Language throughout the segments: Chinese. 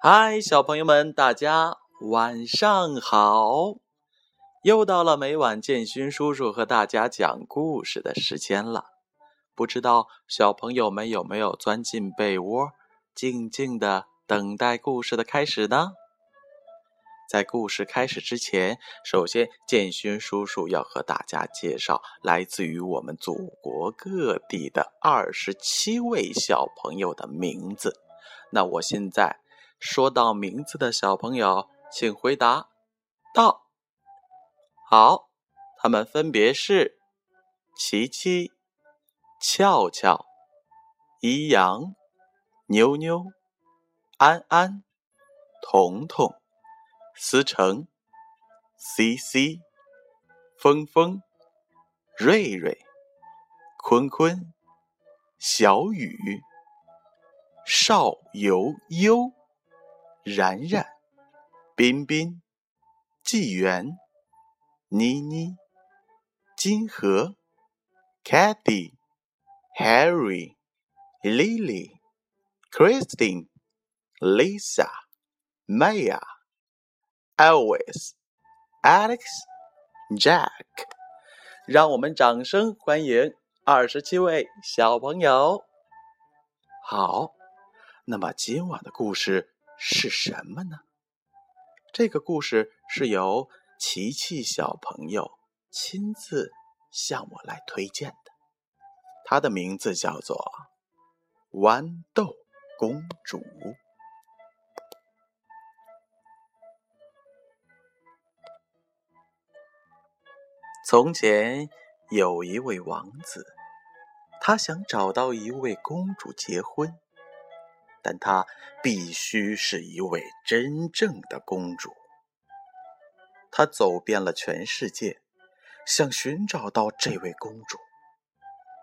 嗨，小朋友们，大家晚上好！又到了每晚建勋叔叔和大家讲故事的时间了。不知道小朋友们有没有钻进被窝，静静的等待故事的开始呢？在故事开始之前，首先建勋叔叔要和大家介绍来自于我们祖国各地的二十七位小朋友的名字。那我现在说到名字的小朋友，请回答“到”。好，他们分别是琪琪、俏俏、一阳、妞妞、安安、彤彤。思成、C C、峰峰、瑞瑞、坤坤、小雨、邵悠悠、然然、彬彬、纪元、妮妮、金河、Cathy、Harry、Lily、Christine、Lisa、Maya。Elvis、Alex、Jack，让我们掌声欢迎二十七位小朋友。好，那么今晚的故事是什么呢？这个故事是由琪琪小朋友亲自向我来推荐的，他的名字叫做《豌豆公主》。从前有一位王子，他想找到一位公主结婚，但她必须是一位真正的公主。她走遍了全世界，想寻找到这位公主。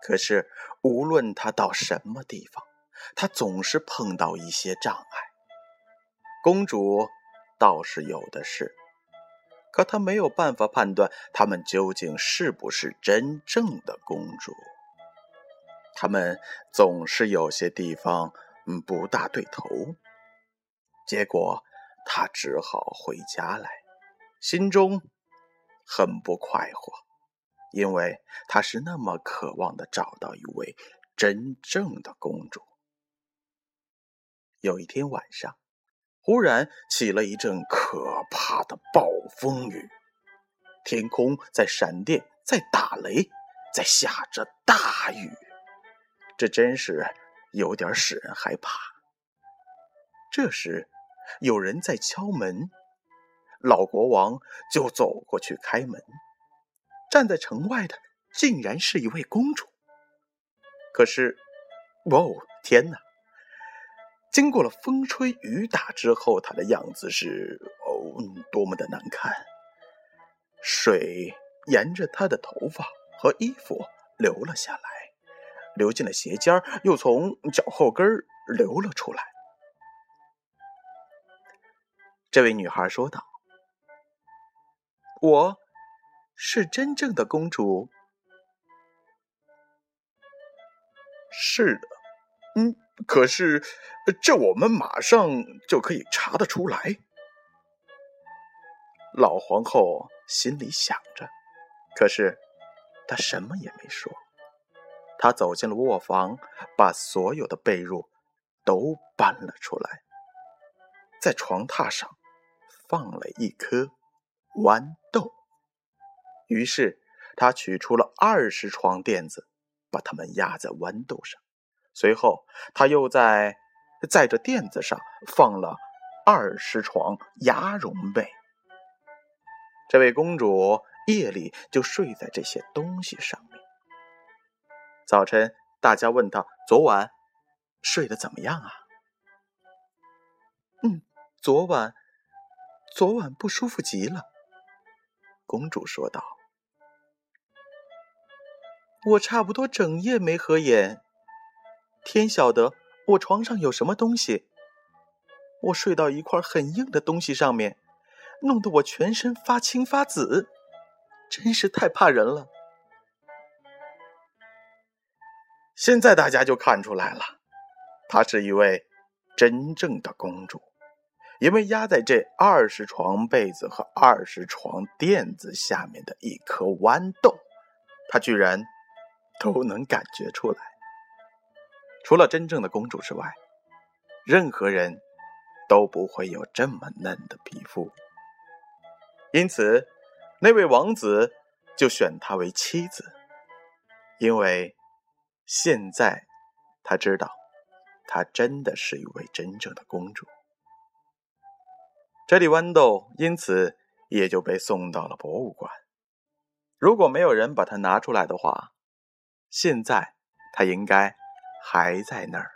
可是无论她到什么地方，她总是碰到一些障碍。公主倒是有的是。可她没有办法判断他们究竟是不是真正的公主。他们总是有些地方不大对头。结果他只好回家来，心中很不快活，因为他是那么渴望的找到一位真正的公主。有一天晚上。忽然起了一阵可怕的暴风雨，天空在闪电，在打雷，在下着大雨，这真是有点使人害怕。这时，有人在敲门，老国王就走过去开门。站在城外的竟然是一位公主。可是，哦，天哪！经过了风吹雨打之后，她的样子是哦，多么的难看！水沿着她的头发和衣服流了下来，流进了鞋尖又从脚后跟流了出来。这位女孩说道：“我是真正的公主。”是的，嗯。可是，这我们马上就可以查得出来。老皇后心里想着，可是她什么也没说。他走进了卧房，把所有的被褥都搬了出来，在床榻上放了一颗豌豆。于是，他取出了二十床垫子，把它们压在豌豆上。随后，他又在在这垫子上放了二十床鸭绒被。这位公主夜里就睡在这些东西上面。早晨，大家问她昨晚睡得怎么样啊？嗯，昨晚，昨晚不舒服极了。公主说道：“我差不多整夜没合眼。”天晓得我床上有什么东西，我睡到一块很硬的东西上面，弄得我全身发青发紫，真是太怕人了。现在大家就看出来了，她是一位真正的公主，因为压在这二十床被子和二十床垫子下面的一颗豌豆，她居然都能感觉出来。除了真正的公主之外，任何人都不会有这么嫩的皮肤。因此，那位王子就选她为妻子，因为现在他知道，她真的是一位真正的公主。这粒豌豆因此也就被送到了博物馆。如果没有人把它拿出来的话，现在它应该还在那儿。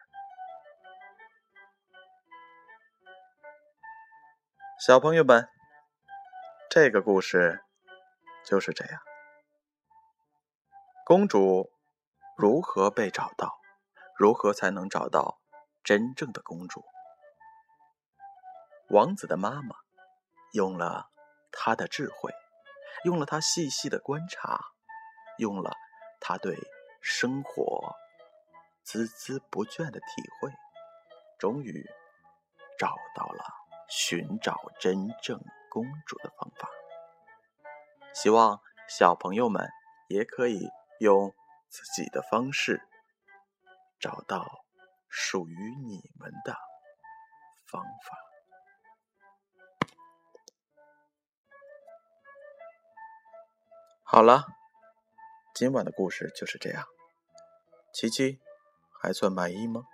小朋友们，这个故事就是这样。公主如何被找到？如何才能找到真正的公主？王子的妈妈用了她的智慧，用了她细细的观察，用了她对生活孜孜不倦的体会，终于找到了寻找真正公主的方法。希望小朋友们也可以用自己的方式找到属于你们的方法。好了，今晚的故事就是这样。琪琪，还算满意吗？